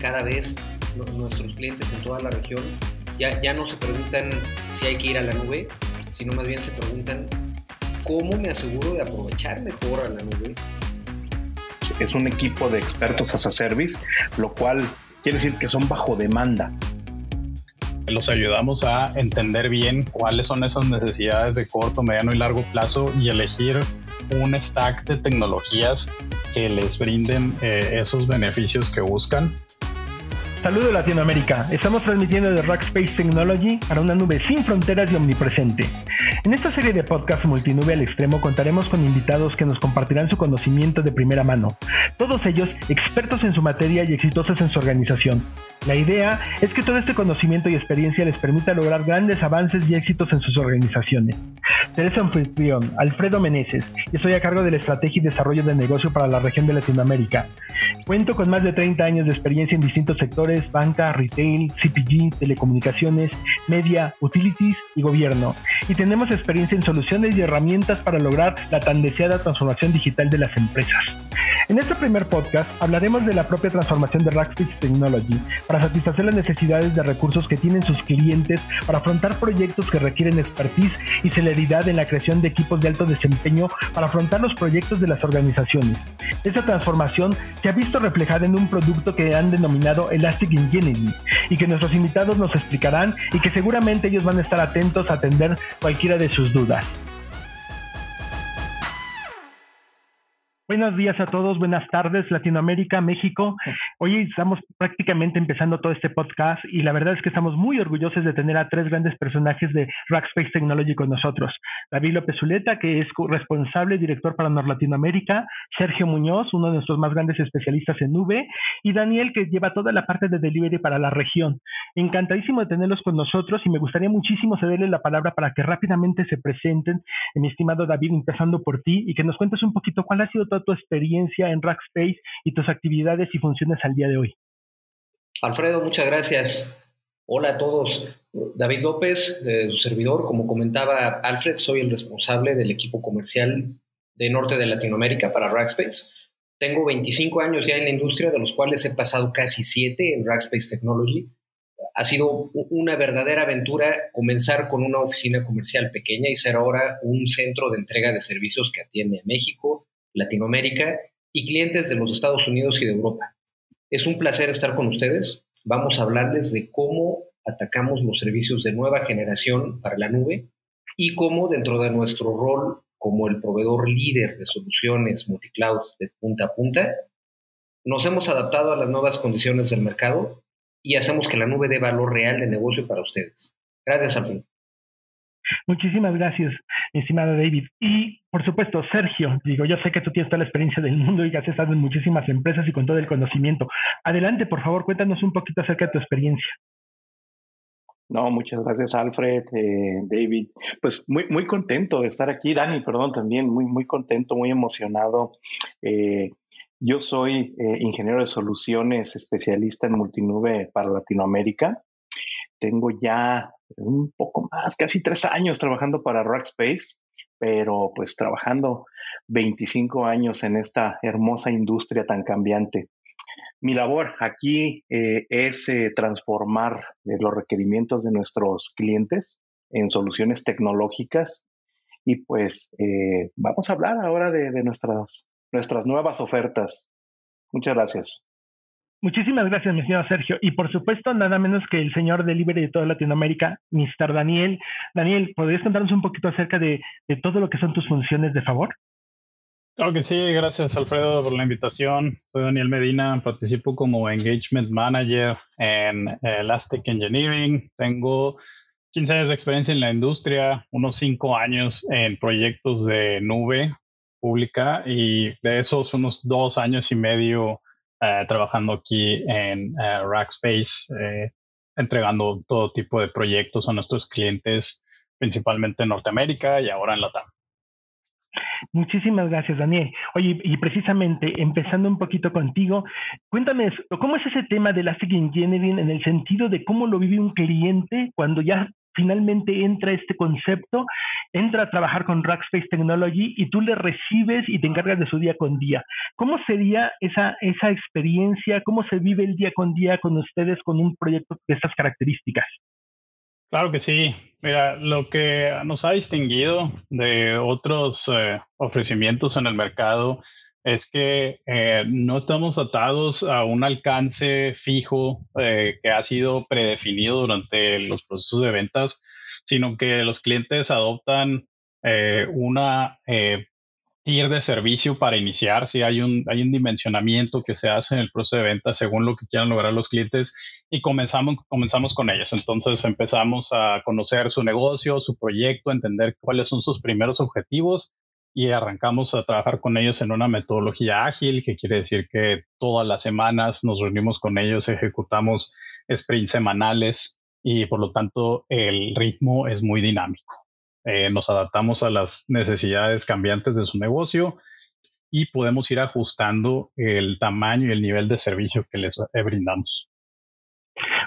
cada vez nuestros clientes en toda la región ya, ya no se preguntan si hay que ir a la nube, sino más bien se preguntan cómo me aseguro de aprovechar mejor a la nube. Es un equipo de expertos as a service, lo cual quiere decir que son bajo demanda. Los ayudamos a entender bien cuáles son esas necesidades de corto, mediano y largo plazo y elegir un stack de tecnologías que les brinden eh, esos beneficios que buscan. Saludos Latinoamérica, estamos transmitiendo de Rackspace Technology para una nube sin fronteras y omnipresente. En esta serie de podcast multinube al extremo contaremos con invitados que nos compartirán su conocimiento de primera mano, todos ellos expertos en su materia y exitosos en su organización. La idea es que todo este conocimiento y experiencia les permita lograr grandes avances y éxitos en sus organizaciones. Teresa anfitrión, Alfredo Meneses, y estoy a cargo de la estrategia y desarrollo de negocio para la región de Latinoamérica. Cuento con más de 30 años de experiencia en distintos sectores, banca, retail, CPG, telecomunicaciones, media, utilities y gobierno. Y tenemos experiencia en soluciones y herramientas para lograr la tan deseada transformación digital de las empresas. En este primer podcast hablaremos de la propia transformación de Rackspace Technology para satisfacer las necesidades de recursos que tienen sus clientes para afrontar proyectos que requieren expertise y celeridad en la creación de equipos de alto desempeño para afrontar los proyectos de las organizaciones. Esta transformación se ha visto reflejada en un producto que han denominado Elastic Engineering y que nuestros invitados nos explicarán y que seguramente ellos van a estar atentos a atender cualquiera de sus dudas. Buenos días a todos, buenas tardes, Latinoamérica, México. Hoy estamos prácticamente empezando todo este podcast y la verdad es que estamos muy orgullosos de tener a tres grandes personajes de Rackspace Technology con nosotros. David López Zuleta, que es responsable director para Nor Latinoamérica, Sergio Muñoz, uno de nuestros más grandes especialistas en nube, y Daniel, que lleva toda la parte de delivery para la región. Encantadísimo de tenerlos con nosotros y me gustaría muchísimo cederle la palabra para que rápidamente se presenten, mi estimado David, empezando por ti y que nos cuentes un poquito cuál ha sido tu experiencia en Rackspace y tus actividades y funciones al día de hoy. Alfredo, muchas gracias. Hola a todos. David López, su servidor, como comentaba Alfred, soy el responsable del equipo comercial de Norte de Latinoamérica para Rackspace. Tengo 25 años ya en la industria, de los cuales he pasado casi 7 en Rackspace Technology. Ha sido una verdadera aventura comenzar con una oficina comercial pequeña y ser ahora un centro de entrega de servicios que atiende a México, Latinoamérica y clientes de los Estados Unidos y de Europa. Es un placer estar con ustedes. Vamos a hablarles de cómo atacamos los servicios de nueva generación para la nube y cómo dentro de nuestro rol como el proveedor líder de soluciones multicloud de punta a punta, nos hemos adaptado a las nuevas condiciones del mercado y hacemos que la nube dé valor real de negocio para ustedes. Gracias, Alfredo. Muchísimas gracias, estimado David. Y por supuesto, Sergio, digo, yo sé que tú tienes toda la experiencia del mundo y que has estado en muchísimas empresas y con todo el conocimiento. Adelante, por favor, cuéntanos un poquito acerca de tu experiencia. No, muchas gracias, Alfred, eh, David. Pues muy, muy contento de estar aquí. Dani, perdón, también muy, muy contento, muy emocionado. Eh, yo soy eh, ingeniero de soluciones, especialista en multinube para Latinoamérica. Tengo ya un poco más, casi tres años trabajando para Rackspace, pero pues trabajando 25 años en esta hermosa industria tan cambiante. Mi labor aquí eh, es eh, transformar eh, los requerimientos de nuestros clientes en soluciones tecnológicas y pues vamos a hablar ahora de, de nuestras, nuestras nuevas ofertas. Muchas gracias. Muchísimas gracias, mi señor Sergio. Y por supuesto, nada menos que el señor delivery de toda Latinoamérica, Mr. Daniel. Daniel, ¿podrías contarnos un poquito acerca de, todo lo que son tus funciones, de favor? Claro que sí, gracias Alfredo por la invitación. Soy Daniel Medina, participo como Engagement Manager en Elastic Engineering. Tengo 15 años de experiencia en la industria, unos 5 años en proyectos de nube pública y de esos unos 2 años y medio eh, trabajando aquí en eh, Rackspace, eh, entregando todo tipo de proyectos a nuestros clientes, principalmente en Norteamérica y ahora en Latam. Muchísimas gracias, Daniel. Oye, y precisamente empezando un poquito contigo, cuéntame, ¿cómo es ese tema de Elastic Engineering en el sentido de cómo lo vive un cliente cuando ya finalmente entra este concepto, entra a trabajar con Rackspace Technology y tú le recibes y te encargas de su día con día. ¿Cómo sería esa, esa experiencia? ¿Cómo se vive el día con día con ustedes con un proyecto de estas características? Claro que sí. Mira, lo que nos ha distinguido de otros eh, ofrecimientos en el mercado es que eh, no estamos atados a un alcance fijo eh, que ha sido predefinido durante los procesos de ventas, sino que los clientes adoptan eh, una tier de servicio para iniciar. Si hay un, hay un dimensionamiento que se hace en el proceso de venta según lo que quieran lograr los clientes y comenzamos, comenzamos con ellos. Entonces empezamos a conocer su negocio, su proyecto, entender cuáles son sus primeros objetivos y arrancamos a trabajar con ellos en una metodología ágil, que quiere decir que todas las semanas nos reunimos con ellos, ejecutamos sprints semanales y por lo tanto el ritmo es muy dinámico. Eh, nos adaptamos a las necesidades cambiantes de su negocio y podemos ir ajustando el tamaño y el nivel de servicio que les brindamos.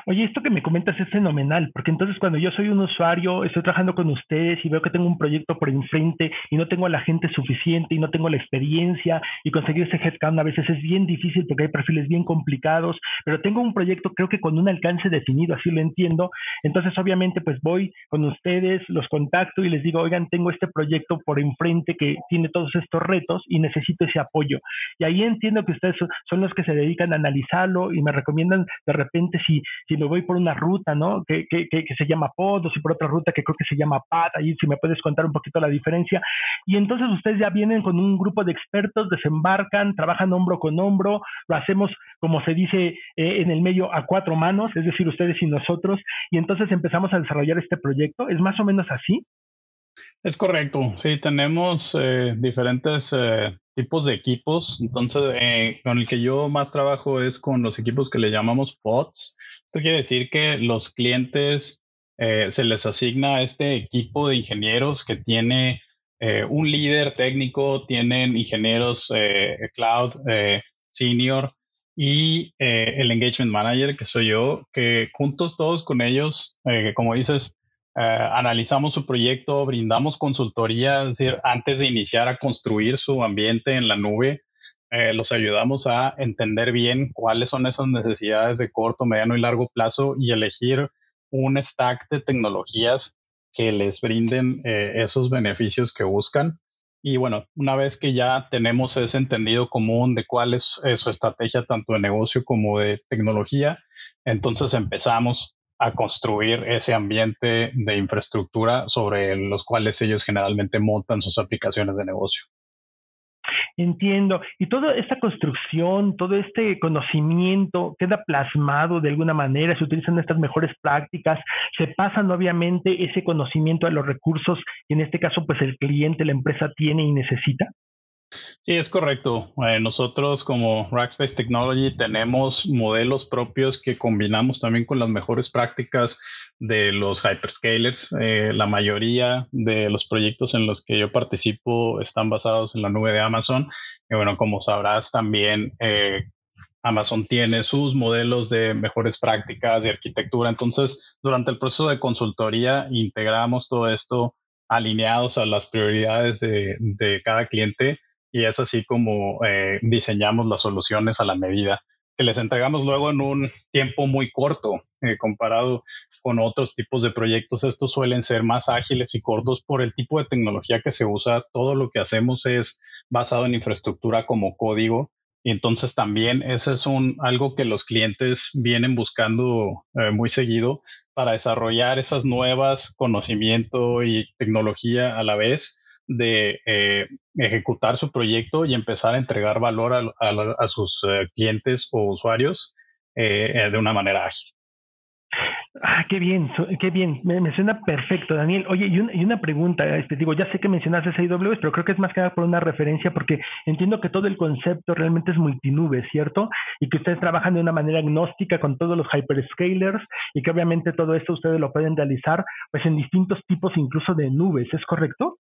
Oye, esto que me comentas es fenomenal, porque entonces cuando yo soy un usuario, estoy trabajando con ustedes y veo que tengo un proyecto por enfrente y no tengo la gente suficiente y no tengo la experiencia y conseguir ese headcount a veces es bien difícil porque hay perfiles bien complicados, pero tengo un proyecto creo que con un alcance definido, así lo entiendo. Entonces, obviamente, pues voy con ustedes, los contacto y les digo, oigan, tengo este proyecto por enfrente que tiene todos estos retos y necesito ese apoyo. Y ahí entiendo que ustedes son los que se dedican a analizarlo y me recomiendan de repente si si me voy por una ruta, ¿no? Que, que, que, se llama POD o si por otra ruta que creo que se llama PAD, ahí si me puedes contar un poquito la diferencia. Y entonces ustedes ya vienen con un grupo de expertos, desembarcan, trabajan hombro con hombro, lo hacemos, como se dice eh, en el medio, a cuatro manos, es decir, ustedes y nosotros, y entonces empezamos a desarrollar este proyecto. ¿Es más o menos así? Es correcto, sí, tenemos eh, diferentes eh, tipos de equipos. Entonces, eh, con el que yo más trabajo es con los equipos que le llamamos pods. Esto quiere decir que los clientes se les asigna este equipo de ingenieros que tiene un líder técnico, tienen ingenieros cloud senior y el engagement manager, que soy yo, que juntos todos con ellos, como dices, eh, analizamos su proyecto, brindamos consultoría, es decir, antes de iniciar a construir su ambiente en la nube, eh, los ayudamos a entender bien cuáles son esas necesidades de corto, mediano y largo plazo y elegir un stack de tecnologías que les brinden eh, esos beneficios que buscan. Y bueno, una vez que ya tenemos ese entendido común de cuál es su estrategia tanto de negocio como de tecnología, entonces empezamos a construir ese ambiente de infraestructura sobre los cuales ellos generalmente montan sus aplicaciones de negocio. Entiendo. Y toda esta construcción, todo este conocimiento queda plasmado de alguna manera, se utilizan estas mejores prácticas, se pasan obviamente ese conocimiento a los recursos que en este caso pues el cliente, la empresa tiene y necesita. Sí, es correcto. Eh, nosotros como Rackspace Technology tenemos modelos propios que combinamos también con las mejores prácticas de los hyperscalers. Eh, la mayoría de los proyectos en los que yo participo están basados en la nube de Amazon. Y bueno, como sabrás también, eh, Amazon tiene sus modelos de mejores prácticas de arquitectura. Entonces, durante el proceso de consultoría, integramos todo esto alineados a las prioridades de, de cada cliente y es así como eh, diseñamos las soluciones a la medida que les entregamos luego en un tiempo muy corto eh, comparado con otros tipos de proyectos. Estos suelen ser más ágiles y cortos por el tipo de tecnología que se usa. Todo lo que hacemos es basado en infraestructura como código. Y entonces también ese es un, algo que los clientes vienen buscando eh, muy seguido para desarrollar esas nuevas conocimiento y tecnología a la vez de eh, ejecutar su proyecto y empezar a entregar valor a, sus eh, clientes o usuarios eh, de una manera ágil. Ah, qué bien, qué bien, me, suena perfecto, Daniel. Oye, y, una pregunta, este, digo, ya sé que mencionaste AWS, pero creo que es más que nada por una referencia, porque entiendo que todo el concepto realmente es multinube, ¿cierto? Y que ustedes trabajan de una manera agnóstica con todos los hyperscalers y que obviamente todo esto ustedes lo pueden realizar pues en distintos tipos incluso de nubes, ¿es correcto?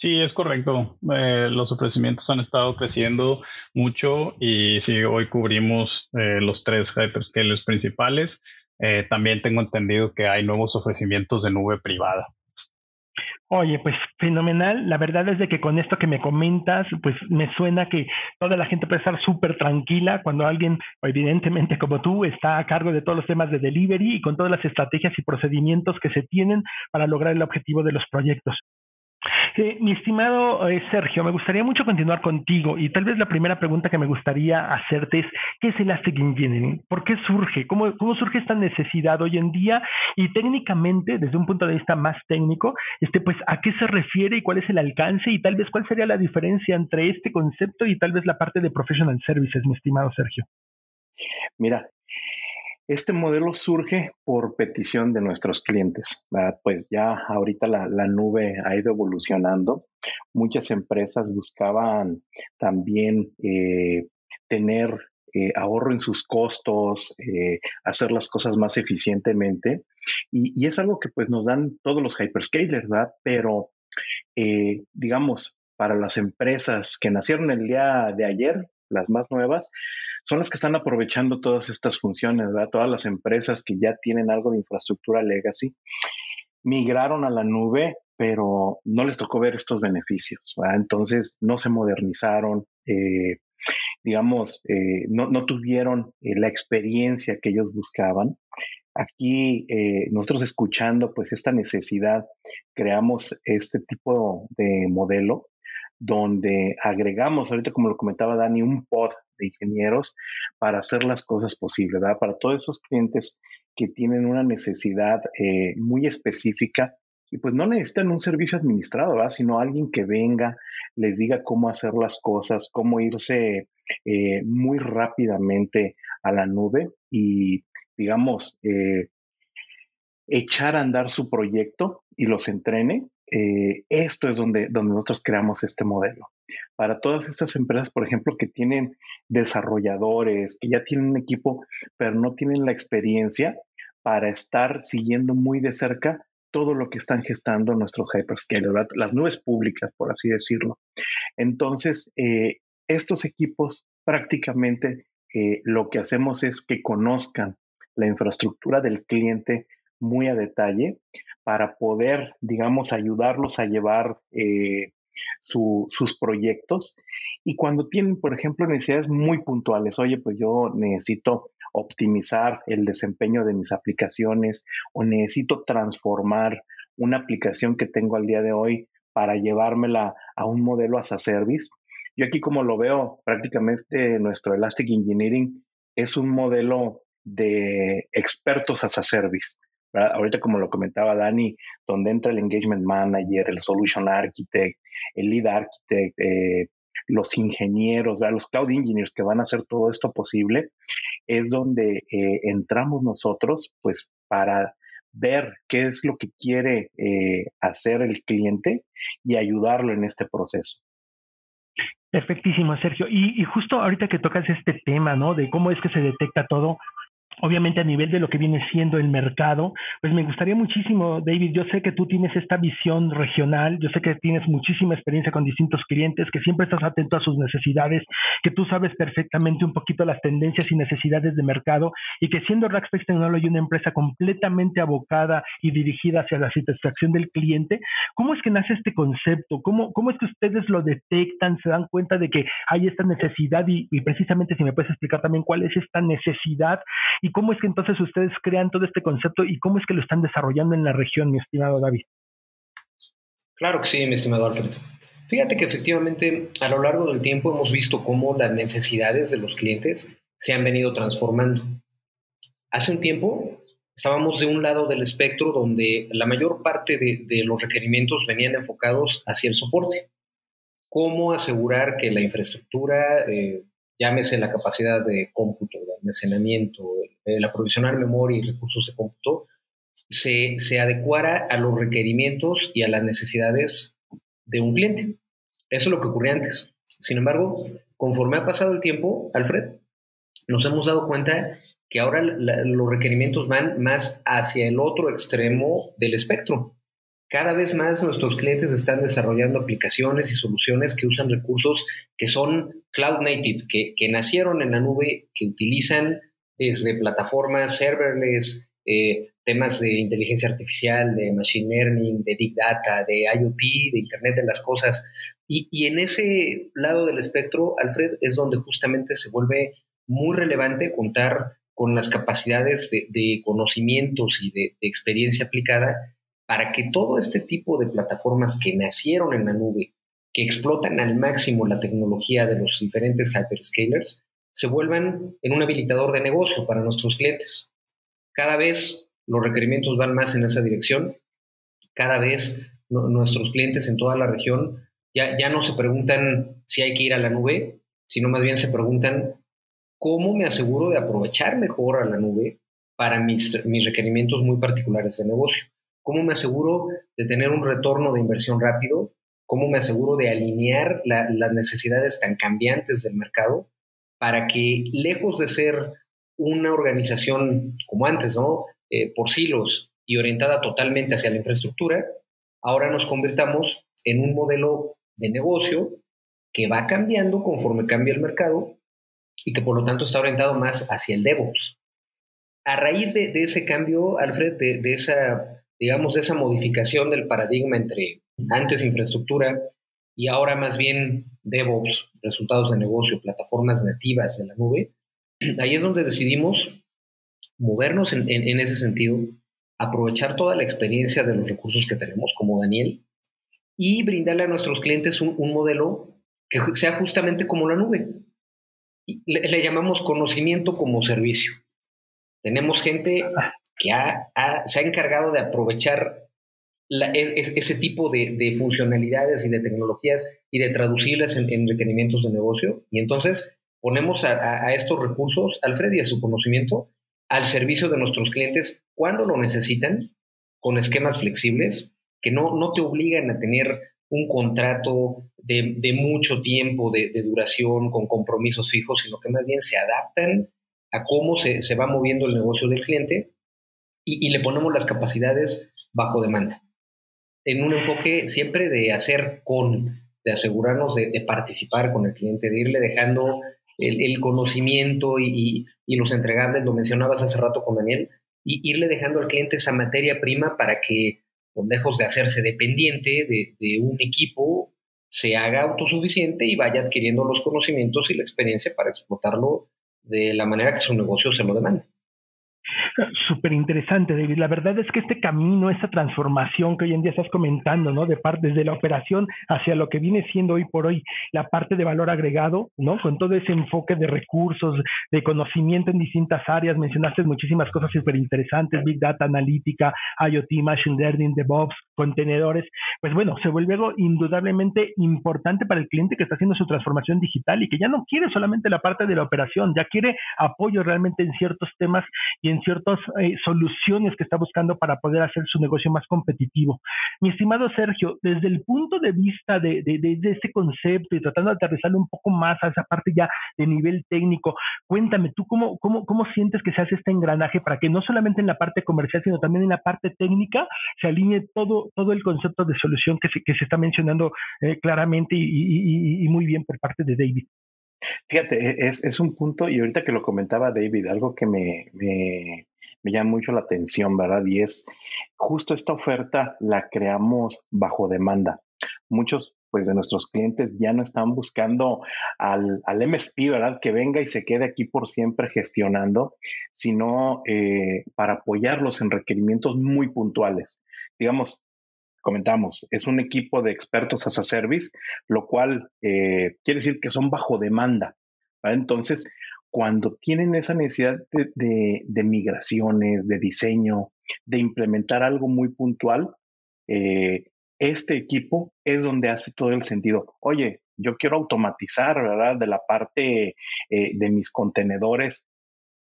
Sí, es correcto. Eh, los ofrecimientos han estado creciendo mucho y sí, hoy cubrimos eh, los tres hyperscalers principales. eh, también tengo entendido que hay nuevos ofrecimientos de nube privada. Oye, pues fenomenal. La verdad es de que con esto que me comentas, pues me suena que toda la gente puede estar súper tranquila cuando alguien, evidentemente como tú, está a cargo de todos los temas de delivery y con todas las estrategias y procedimientos que se tienen para lograr el objetivo de los proyectos. Mi estimado eh, Sergio, me gustaría mucho continuar contigo y tal vez la primera pregunta que me gustaría hacerte es, ¿qué es Elastic Engineering? ¿Por qué surge? ¿Cómo, ¿Cómo surge esta necesidad hoy en día? Y técnicamente, desde un punto de vista más técnico, este, pues, ¿a qué se refiere y cuál es el alcance y tal vez cuál sería la diferencia entre este concepto y tal vez la parte de Professional Services, mi estimado Sergio? Mira, este modelo surge por petición de nuestros clientes. Pues ya ahorita la, nube ha ido evolucionando. Muchas empresas buscaban también eh, tener eh, ahorro en sus costos, eh, hacer las cosas más eficientemente. Y, es algo que pues nos dan todos los hyperscalers, ¿verdad? Pero digamos, para las empresas que nacieron el día de ayer, las más nuevas, son las que están aprovechando todas estas funciones, ¿verdad? Todas las empresas que ya tienen algo de infraestructura legacy migraron a la nube, pero no les tocó ver estos beneficios, ¿verdad? Entonces no se modernizaron, eh, digamos, eh, no, tuvieron eh, la experiencia que ellos buscaban. Aquí nosotros escuchando pues esta necesidad, creamos este tipo de modelo donde agregamos, ahorita como lo comentaba Dani, un pod de ingenieros para hacer las cosas posibles, ¿verdad? Para todos esos clientes que tienen una necesidad eh, muy específica y pues no necesitan un servicio administrado, ¿verdad? Sino alguien que venga, les diga cómo hacer las cosas, cómo irse eh, muy rápidamente a la nube y, digamos, eh, echar a andar su proyecto y los entrene eh, esto es donde, donde nosotros creamos este modelo. Para todas estas empresas, por ejemplo, que tienen desarrolladores, que ya tienen un equipo, pero no tienen la experiencia para estar siguiendo muy de cerca todo lo que están gestando nuestros hyperscalers, las nubes públicas, por así decirlo. Entonces, eh, estos equipos prácticamente eh, lo que hacemos es que conozcan la infraestructura del cliente muy a detalle para poder, digamos, ayudarlos a llevar eh, sus proyectos. Y cuando tienen, por ejemplo, necesidades muy puntuales, oye, pues yo necesito optimizar el desempeño de mis aplicaciones o necesito transformar una aplicación que tengo al día de hoy para llevármela a un modelo as a service. Yo aquí como lo veo, prácticamente nuestro Elastic Engineering es un modelo de expertos as a service. Ahorita, como lo comentaba Dani, donde entra el engagement manager, el solution architect, el lead architect, eh, los ingenieros, los cloud engineers que van a hacer todo esto posible, es donde eh, entramos nosotros, pues, para ver qué es lo que quiere eh, hacer el cliente y ayudarlo en este proceso. Perfectísimo, Sergio. Y, y, justo ahorita que tocas este tema, ¿no? De cómo es que se detecta todo, obviamente a nivel de lo que viene siendo el mercado, pues me gustaría muchísimo, David, yo sé que tú tienes esta visión regional, yo sé que tienes muchísima experiencia con distintos clientes, que siempre estás atento a sus necesidades, que tú sabes perfectamente un poquito las tendencias y necesidades de mercado y que siendo Rackspace Technology una empresa completamente abocada y dirigida hacia la satisfacción del cliente, ¿cómo es que nace este concepto? ¿Cómo, cómo es que ustedes lo detectan, se dan cuenta de que hay esta necesidad y, precisamente si me puedes explicar también cuál es esta necesidad cómo es que entonces ustedes crean todo este concepto y cómo es que lo están desarrollando en la región, mi estimado David? Claro que sí, mi estimado Alfred. Fíjate que efectivamente a lo largo del tiempo hemos visto cómo las necesidades de los clientes se han venido transformando. Hace un tiempo estábamos de un lado del espectro donde la mayor parte de, los requerimientos venían enfocados hacia el soporte. Cómo asegurar que la infraestructura, eh, llámese la capacidad de cómputo, de almacenamiento, el aprovisionar memoria y recursos de cómputo, se, se adecuara a los requerimientos y a las necesidades de un cliente. Eso es lo que ocurría antes. Sin embargo, conforme ha pasado el tiempo, Alfred, nos hemos dado cuenta que ahora los requerimientos van más hacia el otro extremo del espectro. Cada vez más nuestros clientes están desarrollando aplicaciones y soluciones que usan recursos que son cloud native, que, que nacieron en la nube, que utilizan desde plataformas serverless eh, temas de inteligencia artificial, de machine learning, de big data, de IoT, de Internet de las Cosas. Y, y en ese lado del espectro, Alfred, es donde justamente se vuelve muy relevante contar con las capacidades de, conocimientos y de, experiencia aplicada para que todo este tipo de plataformas que nacieron en la nube, que explotan al máximo la tecnología de los diferentes hyperscalers, se vuelvan en un habilitador de negocio para nuestros clientes. Cada vez los requerimientos van más en esa dirección, cada vez nuestros clientes en toda la región ya, ya no se preguntan si hay que ir a la nube, sino más bien se preguntan cómo me aseguro de aprovechar mejor a la nube para mis, mis requerimientos muy particulares de negocio. ¿Cómo me aseguro de tener un retorno de inversión rápido? ¿Cómo me aseguro de alinear las necesidades tan cambiantes del mercado para que, lejos de ser una organización como antes, ¿no? Eh, por silos y orientada totalmente hacia la infraestructura, ahora nos convirtamos en un modelo de negocio que va cambiando conforme cambia el mercado y que por lo tanto está orientado más hacia el DevOps. A raíz de, ese cambio, Alfred, de, esa, digamos, de esa modificación del paradigma entre antes infraestructura y ahora más bien DevOps, resultados de negocio, plataformas nativas en la nube, ahí es donde decidimos movernos en, ese sentido, aprovechar toda la experiencia de los recursos que tenemos, como Daniel, y brindarle a nuestros clientes un, un modelo que sea justamente como la nube, le, llamamos conocimiento como servicio. Tenemos gente que se ha encargado de aprovechar ese tipo de, funcionalidades y de tecnologías y de traducirlas en, requerimientos de negocio. Y entonces ponemos a, estos recursos, Alfred, y a su conocimiento al servicio de nuestros clientes cuando lo necesitan, con esquemas flexibles que no, no te obligan a tener un contrato de, mucho tiempo de, duración con compromisos fijos, sino que más bien se adaptan a cómo se, va moviendo el negocio del cliente y, le ponemos las capacidades bajo demanda. En un enfoque siempre de hacer con, de asegurarnos de, participar con el cliente, de irle dejando el, conocimiento y, los entregables, lo mencionabas hace rato con Daniel, y irle dejando al cliente esa materia prima para que pues, lejos de hacerse dependiente de, un equipo, se haga autosuficiente y vaya adquiriendo los conocimientos y la experiencia para explotarlo de la manera que su negocio se lo demande. Súper interesante, David. La verdad es que este camino, esta transformación que hoy en día estás comentando, ¿no? De parte desde la operación hacia lo que viene siendo hoy por hoy la parte de valor agregado, ¿no? Con todo ese enfoque de recursos, de conocimiento en distintas áreas. Mencionaste muchísimas cosas súper interesantes, Big Data, analítica, IoT, Machine Learning, DevOps, contenedores. Pues bueno, se vuelve algo indudablemente importante para el cliente que está haciendo su transformación digital y que ya no quiere solamente la parte de la operación, ya quiere apoyo realmente en ciertos temas y en eh, soluciones que está buscando para poder hacer su negocio más competitivo. Mi estimado Sergio, desde el punto de vista de, de, este concepto y tratando de aterrizarlo un poco más a esa parte ya de nivel técnico, cuéntame, ¿tú cómo, cómo, cómo sientes que se hace este engranaje para que no solamente en la parte comercial, sino también en la parte técnica se alinee todo, todo el concepto de solución que se, que se está mencionando eh, claramente y, muy bien por parte de David? Fíjate, e, es, es, un punto, y ahorita que lo comentaba David, algo que me, me llama mucho la atención, ¿verdad? Y es justo esta oferta la creamos bajo demanda. Muchos pues de nuestros clientes ya no están buscando al, al MSP, ¿verdad? Que venga y se quede aquí por siempre gestionando, sino eh, para apoyarlos en requerimientos muy puntuales. Digamos, comentamos, es un equipo de expertos as a service, lo cual eh, quiere decir que son bajo demanda. Entonces, cuando tienen esa necesidad de, migraciones, de diseño, de implementar algo muy puntual, eh, este equipo es donde hace todo el sentido. Oye, yo quiero automatizar, ¿verdad? De la parte eh, de mis contenedores.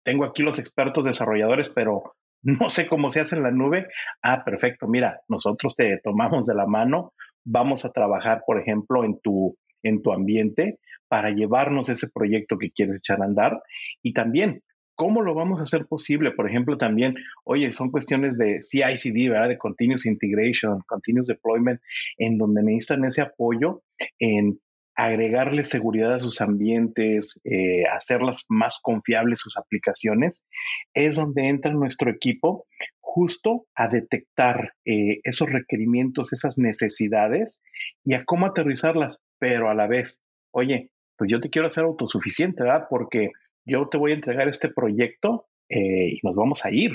Tengo aquí los expertos desarrolladores, pero no sé cómo se hace en la nube. Ah, perfecto. Mira, nosotros te tomamos de la mano. Vamos a trabajar, por ejemplo, en tu, en tu ambiente para llevarnos ese proyecto que quieres echar a andar. Y también, ¿cómo lo vamos a hacer posible? Por ejemplo, también, oye, son cuestiones de CICD, ¿verdad? De Continuous Integration, Continuous Deployment, en donde necesitan ese apoyo en agregarle seguridad a sus ambientes, eh, hacerlas más confiables sus aplicaciones, es donde entra nuestro equipo justo a detectar eh, esos requerimientos, esas necesidades y a cómo aterrizarlas, pero a la vez, oye, pues yo te quiero hacer autosuficiente, ¿verdad? Porque yo te voy a entregar este proyecto eh, y nos vamos a ir.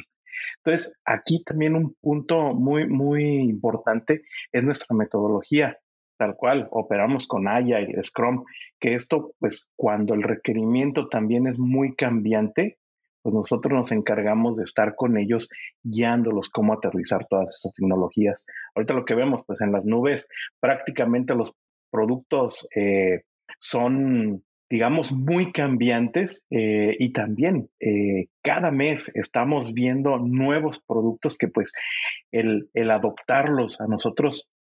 Entonces, aquí también un punto muy, muy importante es nuestra metodología tal cual, operamos con Agile, Scrum, que esto, pues cuando el requerimiento también es muy cambiante, pues nosotros nos encargamos de estar con ellos guiándolos cómo aterrizar todas esas tecnologías. Ahorita lo que vemos, pues en las nubes, prácticamente los productos eh, son digamos, muy cambiantes eh, y también eh, cada mes estamos viendo nuevos productos que pues el, adoptarlos a nosotros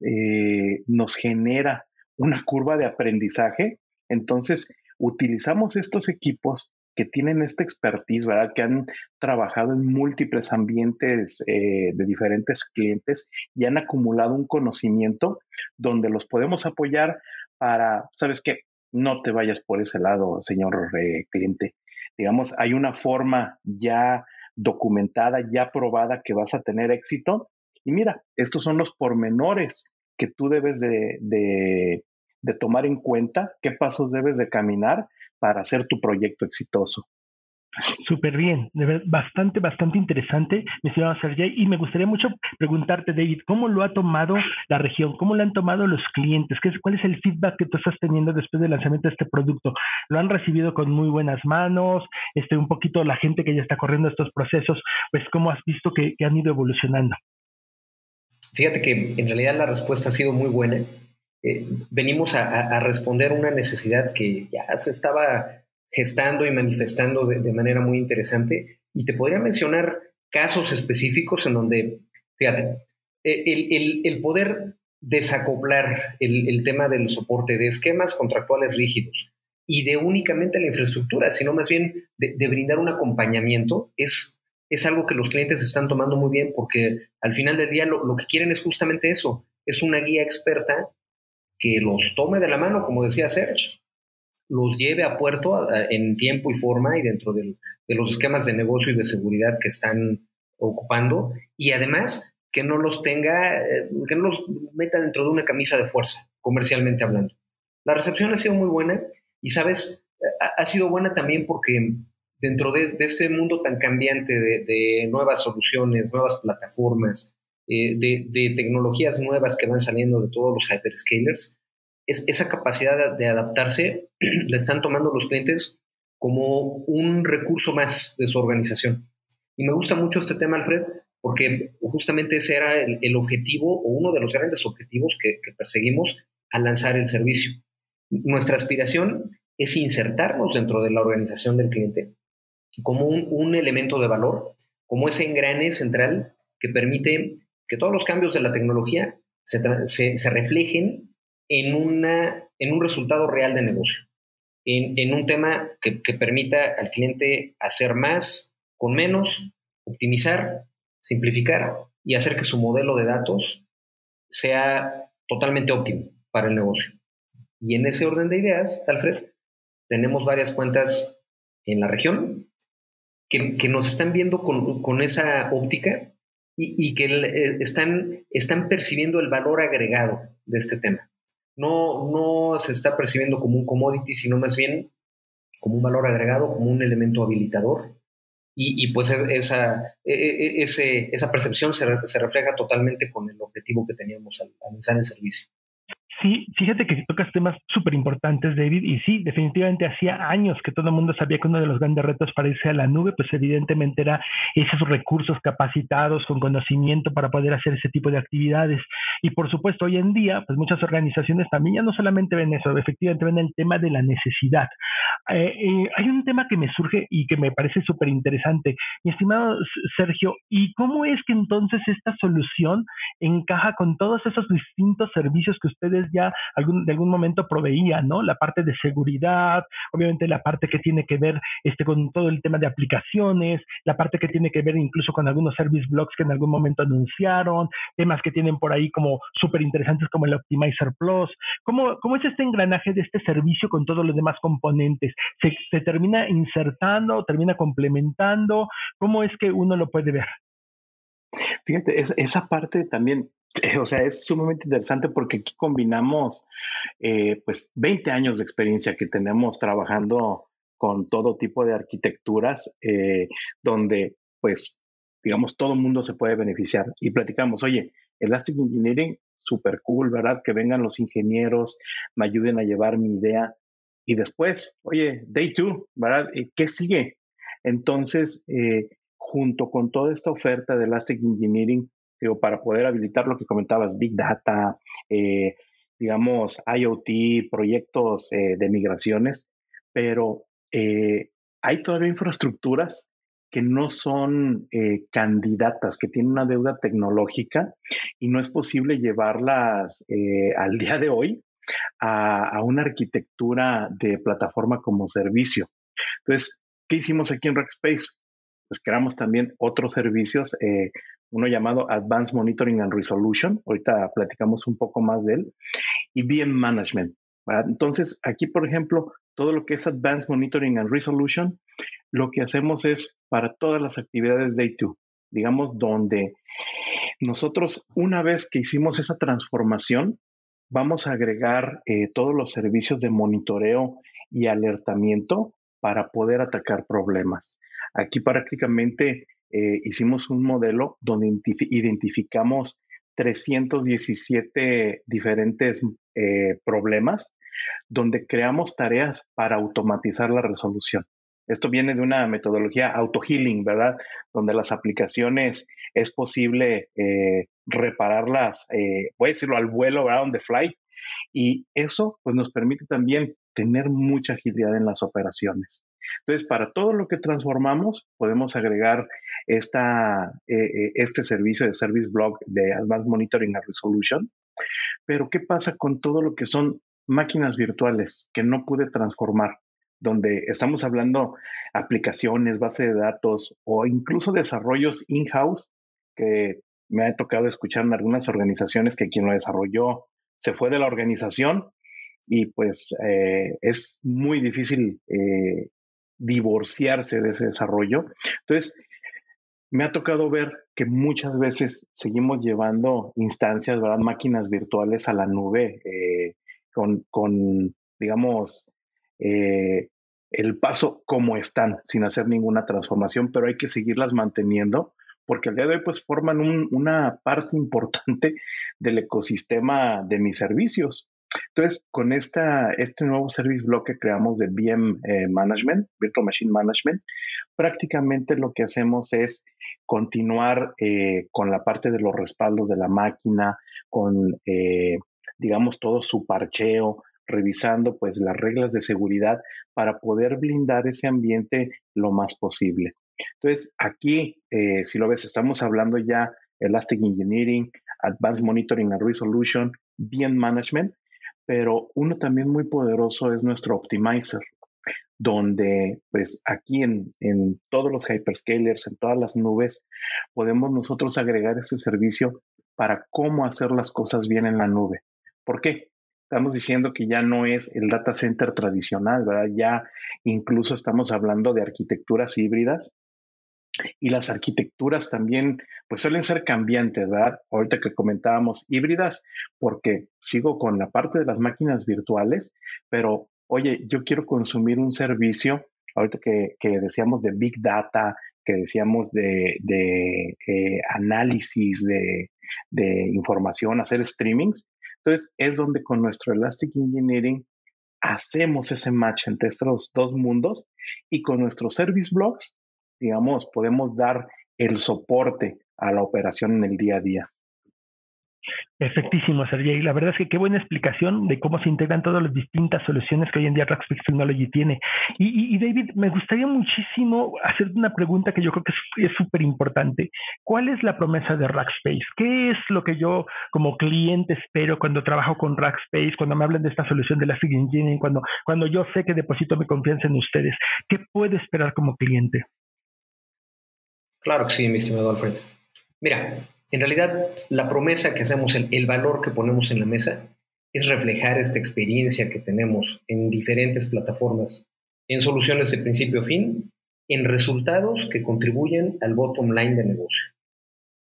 nos genera una curva de aprendizaje. Entonces, utilizamos estos equipos que tienen esta expertise, ¿verdad? Que han trabajado en múltiples ambientes de diferentes clientes y han acumulado un conocimiento donde los podemos apoyar para, ¿sabes qué? no te vayas por ese lado, señor eh, cliente. Digamos, hay una forma ya documentada, ya probada que vas a tener éxito. Y mira, estos son los pormenores que tú debes de, de, de tomar en cuenta, qué pasos debes de caminar para hacer tu proyecto exitoso. Súper bien, bastante, bastante interesante, mi estimado Sergey. Y me gustaría mucho preguntarte, David, ¿cómo lo ha tomado la región? ¿Cómo lo han tomado los clientes? ¿Qué es, ¿Cuál es el feedback que tú estás teniendo después del lanzamiento de este producto? ¿Lo han recibido con muy buenas manos? Este, un poquito la gente que ya está corriendo estos procesos, pues, ¿cómo has visto que, han ido evolucionando? Fíjate que en realidad la respuesta ha sido muy buena. Eh, venimos a, a responder una necesidad que ya se estaba gestando y manifestando de, manera muy interesante. Y te podría mencionar casos específicos en donde, fíjate, e, el, poder desacoplar el, tema del soporte de esquemas contractuales rígidos y de únicamente la infraestructura, sino más bien de, brindar un acompañamiento, es, es algo que los clientes están tomando muy bien porque al final del día lo, lo que quieren es justamente eso, es una guía experta que los tome de la mano, como decía Serge, los lleve a puerto en tiempo y forma y dentro de los esquemas de negocio y de seguridad que están ocupando y además que no los tenga, eh, que no los meta dentro de una camisa de fuerza, comercialmente hablando. La recepción ha sido muy buena y, sabes, ha, sido buena también porque dentro de, este mundo tan cambiante de, nuevas soluciones, nuevas plataformas, eh, de, de, tecnologías nuevas que van saliendo de todos los hyperscalers, esa capacidad de, adaptarse la están tomando los clientes como un recurso más de su organización. Y me gusta mucho este tema, Alfred, porque justamente ese era el, objetivo o uno de los grandes objetivos que, perseguimos al lanzar el servicio. Nuestra aspiración es insertarnos dentro de la organización del cliente como un, elemento de valor, como ese engrane central que permite que todos los cambios de la tecnología se, reflejen en, en un resultado real de negocio, en, un tema que, permita al cliente hacer más con menos, optimizar, simplificar y hacer que su modelo de datos sea totalmente óptimo para el negocio. Y en ese orden de ideas, Alfred, tenemos varias cuentas en la región que, nos están viendo con, esa óptica y, y que eh, están, están percibiendo el valor agregado de este tema no, no se está percibiendo como un commodity, sino más bien como un valor agregado, como un elemento habilitador. Y, pues esa, e, e, e, esa percepción se, se, refleja totalmente con el objetivo que teníamos al lanzar el servicio. Sí, fíjate que tocas temas súper importantes, David, y sí, definitivamente hacía años que todo el mundo sabía que uno de los grandes retos para irse a la nube, pues evidentemente era esos recursos capacitados con conocimiento para poder hacer ese tipo de actividades. Y por supuesto, hoy en día, pues muchas organizaciones también ya no solamente ven eso, efectivamente ven el tema de la necesidad. Eh, eh, hay un tema que me surge y que me parece súper interesante, mi estimado Sergio, ¿y cómo es que entonces esta solución encaja con todos esos distintos servicios que ustedes ya algún, de algún momento proveía, ¿no? La parte de seguridad, obviamente la parte que tiene que ver este, con todo el tema de aplicaciones, la parte que tiene que ver incluso con algunos service blocks que en algún momento anunciaron, temas que tienen por ahí como súper interesantes como el Optimizer Plus. ¿Cómo, ¿Cómo es este engranaje de este servicio con todos los demás componentes? ¿Se, se termina insertando, termina complementando? ¿Cómo es que uno lo puede ver? Fíjate, esa parte también, o sea, es sumamente interesante porque aquí combinamos eh, pues 20 años de experiencia que tenemos trabajando con todo tipo de arquitecturas, eh, donde pues digamos todo el mundo se puede beneficiar y platicamos, oye, Elastic Engineering, súper cool, ¿verdad? Que vengan los ingenieros, me ayuden a llevar mi idea y después, oye, day two, ¿verdad? Eh, ¿Qué sigue? Entonces, junto con toda esta oferta de Elastic Engineering, digo, para poder habilitar lo que comentabas, Big Data, eh, digamos, IoT, proyectos eh, de migraciones, pero eh, hay todavía infraestructuras que no son candidatas, que tienen una deuda tecnológica y no es posible llevarlas al día de hoy a, una arquitectura de plataforma como servicio. Entonces, ¿qué hicimos aquí en Rackspace? pues creamos también otros servicios, uno llamado Advanced Monitoring and Resolution, ahorita platicamos un poco más de él, y VM Management. Entonces, aquí, por ejemplo, todo lo que es Advanced Monitoring and Resolution, lo que hacemos es para todas las actividades Day 2, digamos, donde nosotros, una vez que hicimos esa transformación, vamos a agregar eh, todos los servicios de monitoreo y alertamiento para poder atacar problemas. Aquí prácticamente eh, hicimos un modelo donde identificamos 317 diferentes eh, problemas, donde creamos tareas para automatizar la resolución. Esto viene de una metodología auto-healing, ¿verdad? Donde las aplicaciones es posible eh, repararlas, voy a decirlo, al vuelo, ¿verdad? On the fly. Y eso pues nos permite también tener mucha agilidad en las operaciones. Entonces, para todo lo que transformamos, podemos agregar esta, eh, eh, este servicio de Service Block de Advanced Monitoring and Resolution. Pero, ¿qué pasa con todo lo que son máquinas virtuales que no pude transformar? Donde estamos hablando aplicaciones, base de datos o incluso desarrollos in-house que me ha tocado escuchar en algunas organizaciones que quien lo desarrolló se fue de la organización y pues eh, es muy difícil divorciarse de ese desarrollo. Entonces, me ha tocado ver que muchas veces seguimos llevando instancias, ¿verdad? Máquinas virtuales a la nube eh, con, digamos, eh, el paso como están, sin hacer ninguna transformación, pero hay que seguirlas manteniendo porque al día de hoy pues forman una parte importante del ecosistema de mis servicios. Entonces, con esta, este nuevo service block que creamos de VM eh, Management, Virtual Machine Management, prácticamente lo que hacemos es continuar eh, con la parte de los respaldos de la máquina, con, eh, digamos, todo su parcheo, revisando pues las reglas de seguridad para poder blindar ese ambiente lo más posible. Entonces, aquí, si lo ves, estamos hablando ya Elastic Engineering, Advanced Monitoring and Resolution, VM Management, pero uno también muy poderoso es nuestro optimizer, donde pues aquí en, todos los hyperscalers, en todas las nubes, podemos nosotros agregar ese servicio para cómo hacer las cosas bien en la nube. ¿Por qué? Estamos diciendo que ya no es el data center tradicional, ¿verdad? Ya incluso estamos hablando de arquitecturas híbridas y las arquitecturas también, pues suelen ser cambiantes, ¿verdad? Ahorita que comentábamos híbridas, porque sigo con la parte de las máquinas virtuales, pero oye, yo quiero consumir un servicio, ahorita que, decíamos de Big Data, que decíamos de, eh, análisis de, de información, hacer streamings. Entonces, es donde con nuestro Elastic Engineering hacemos ese match entre estos dos mundos y con nuestros service blocks digamos, podemos dar el soporte a la operación en el día a día. Perfectísimo, Sergey. La verdad es que qué buena explicación de cómo se integran todas las distintas soluciones que hoy en día Rackspace Technology tiene. Y, David, me gustaría muchísimo hacer una pregunta que yo creo que es súper importante. ¿Cuál es la promesa de Rackspace? ¿Qué es lo que yo como cliente espero cuando trabajo con Rackspace, cuando me hablan de esta solución de la Engineering, cuando, cuando yo sé que deposito mi confianza en ustedes? ¿Qué puedo esperar como cliente? Claro que sí, mi estimado Alfred. Mira, En realidad, la promesa que hacemos, el, valor que ponemos en la mesa, es reflejar esta experiencia que tenemos en diferentes plataformas, en soluciones de principio a fin, en resultados que contribuyen al bottom line de negocio.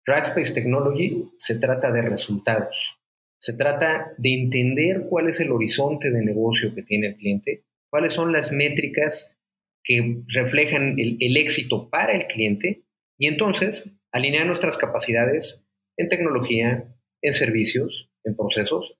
Rackspace Technology se trata de resultados. Se trata de entender cuál es el horizonte de negocio que tiene el cliente, cuáles son las métricas que reflejan el, éxito para el cliente y entonces alinear nuestras capacidades en tecnología, en servicios, en procesos,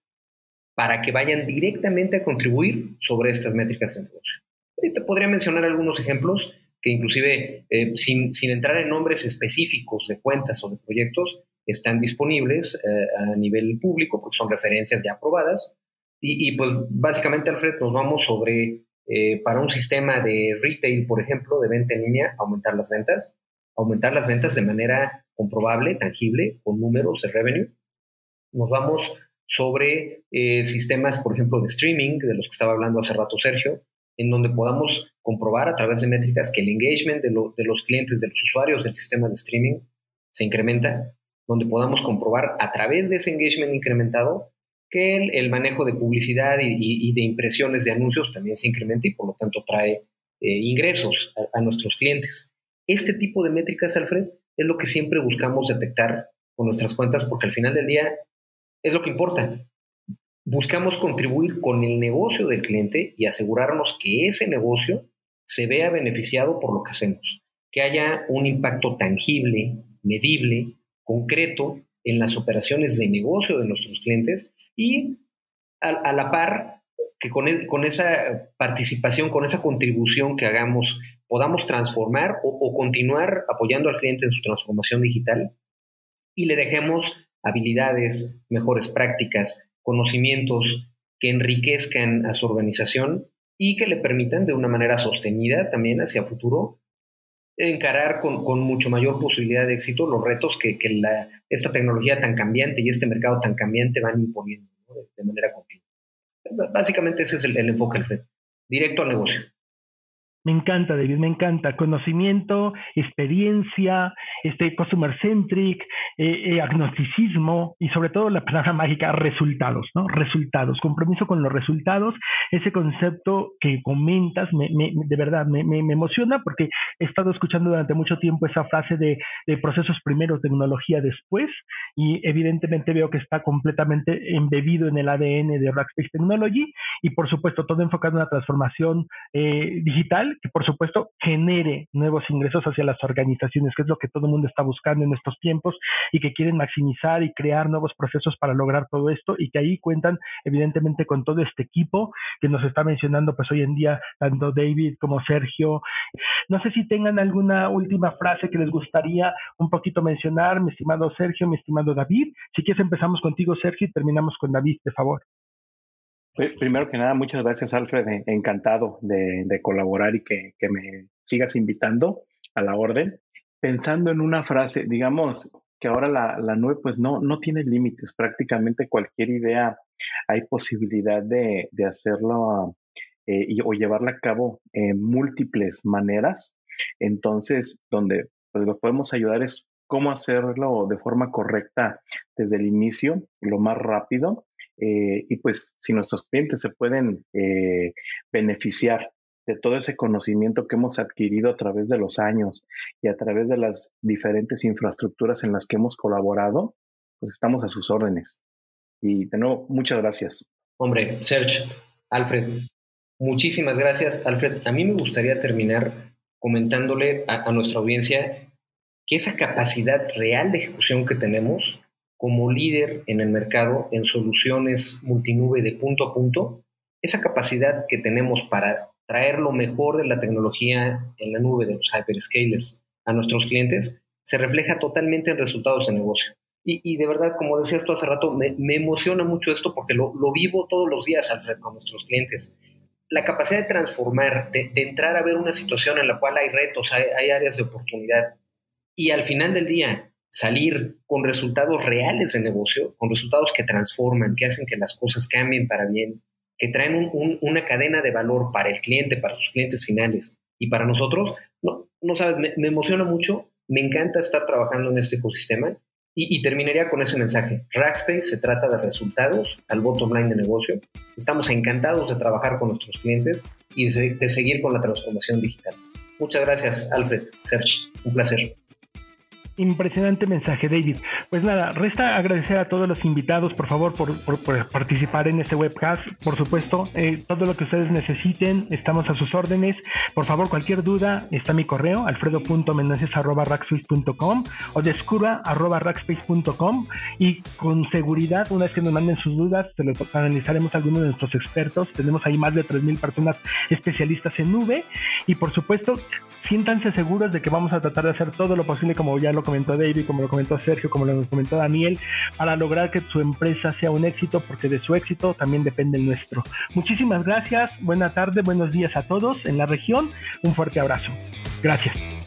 para que vayan directamente a contribuir sobre estas métricas de negocio. Ahorita podría mencionar algunos ejemplos que inclusive eh, sin, entrar en nombres específicos de cuentas o de proyectos, están disponibles eh, a nivel público porque son referencias ya aprobadas. Y, y, pues básicamente, Alfred, nos vamos sobre eh, para un sistema de retail, por ejemplo, de venta en línea, aumentar las ventas, aumentar las ventas de manera comprobable, tangible, con números de revenue. Nos vamos sobre eh, sistemas, por ejemplo, de streaming, de los que estaba hablando hace rato Sergio, en donde podamos comprobar a través de métricas que el engagement de, de los clientes, de los usuarios del sistema de streaming se incrementa, donde podamos comprobar a través de ese engagement incrementado que el, manejo de publicidad y, de impresiones de anuncios también se incrementa y por lo tanto trae eh, ingresos a, nuestros clientes. Este tipo de métricas, Alfred, es lo que siempre buscamos detectar con nuestras cuentas porque al final del día es lo que importa. Buscamos contribuir con el negocio del cliente y asegurarnos que ese negocio se vea beneficiado por lo que hacemos, que haya un impacto tangible, medible, concreto en las operaciones de negocio de nuestros clientes y a, la par que e, con, esa participación, con esa contribución que hagamos, podamos transformar o, continuar apoyando al cliente en su transformación digital y le dejemos habilidades, mejores prácticas, conocimientos que enriquezcan a su organización y que le permitan de una manera sostenida también hacia futuro encarar con, mucho mayor posibilidad de éxito los retos que, esta tecnología tan cambiante y este mercado tan cambiante van imponiendo de, manera continua. Básicamente ese es el, el enfoque, Alfred. Directo al negocio. Me encanta, David, me encanta. Conocimiento, experiencia, este customer centric, eh, eh, agnosticismo y sobre todo la palabra mágica, resultados, ¿no? Resultados, compromiso con los resultados. Ese concepto que comentas, me, me, de verdad, me, emociona porque he estado escuchando durante mucho tiempo esa frase de, de procesos primero, tecnología después, y evidentemente veo que está completamente embebido en el ADN de Rackspace Technology y por supuesto todo enfocado en la transformación eh, digital que por supuesto genere nuevos ingresos hacia las organizaciones, que es lo que todo el mundo está buscando en estos tiempos y que quieren maximizar y crear nuevos procesos para lograr todo esto y que ahí cuentan evidentemente con todo este equipo que nos está mencionando pues hoy en día tanto David como Sergio. No sé si tengan alguna última frase que les gustaría un poquito mencionar, mi estimado Sergio, mi estimado David. Si quieres empezamos contigo Sergio y terminamos con David, de favor. Primero que nada, muchas gracias, Alfred. E, encantado de, colaborar y que, me sigas invitando a la orden. Pensando en una frase, digamos que ahora la, la nube pues no, no tiene límites. Prácticamente cualquier idea hay posibilidad de, hacerlo eh, o llevarla a cabo en múltiples maneras. Entonces, donde pues, los podemos ayudar es cómo hacerlo de forma correcta desde el inicio, lo más rápido eh, y pues si nuestros clientes se pueden eh, beneficiar de todo ese conocimiento que hemos adquirido a través de los años y a través de las diferentes infraestructuras en las que hemos colaborado, pues estamos a sus órdenes. Y de nuevo, muchas gracias. Hombre, Serge, Alfred, muchísimas gracias. Alfred, a mí me gustaría terminar comentándole a nuestra audiencia que esa capacidad real de ejecución que tenemos como líder en el mercado en soluciones multinube de punto a punto, esa capacidad que tenemos para traer lo mejor de la tecnología en la nube de los hyperscalers a nuestros clientes, se refleja totalmente en resultados de negocio. Y, de verdad, como decías tú hace rato, me, emociona mucho esto porque lo, vivo todos los días, Alfred, con nuestros clientes. La capacidad de transformar, de, entrar a ver una situación en la cual hay retos, hay, hay áreas de oportunidad. Y al final del día, salir con resultados reales de negocio, con resultados que transforman, que hacen que las cosas cambien para bien, que traen una cadena de valor para el cliente, para sus clientes finales y para nosotros, no, no sabes, me, emociona mucho, me encanta estar trabajando en este ecosistema Y, terminaría con ese mensaje. Rackspace se trata de resultados al bottom line de negocio. Estamos encantados de trabajar con nuestros clientes y de seguir con la transformación digital. Muchas gracias, Alfred, Serge. Un placer. Impresionante mensaje, David. Pues nada, resta agradecer a todos los invitados, por favor, por, participar en este webcast. Por supuesto, eh, todo lo que ustedes necesiten, estamos a sus órdenes. Por favor, cualquier duda, está mi correo, alfredo.meneses.rackspace.com o descura.rackspace.com y con seguridad, una vez que nos manden sus dudas, se lo analizaremos a algunos de nuestros expertos. Tenemos ahí más de 3.000 personas especialistas en nube y por supuesto, siéntanse seguros de que vamos a tratar de hacer todo lo posible, como ya lo comentó David, como lo comentó Sergio, como lo comentó Daniel, para lograr que su empresa sea un éxito, porque de su éxito también depende el nuestro. Muchísimas gracias, buena tarde, buenos días a todos en la región, un fuerte abrazo. Gracias.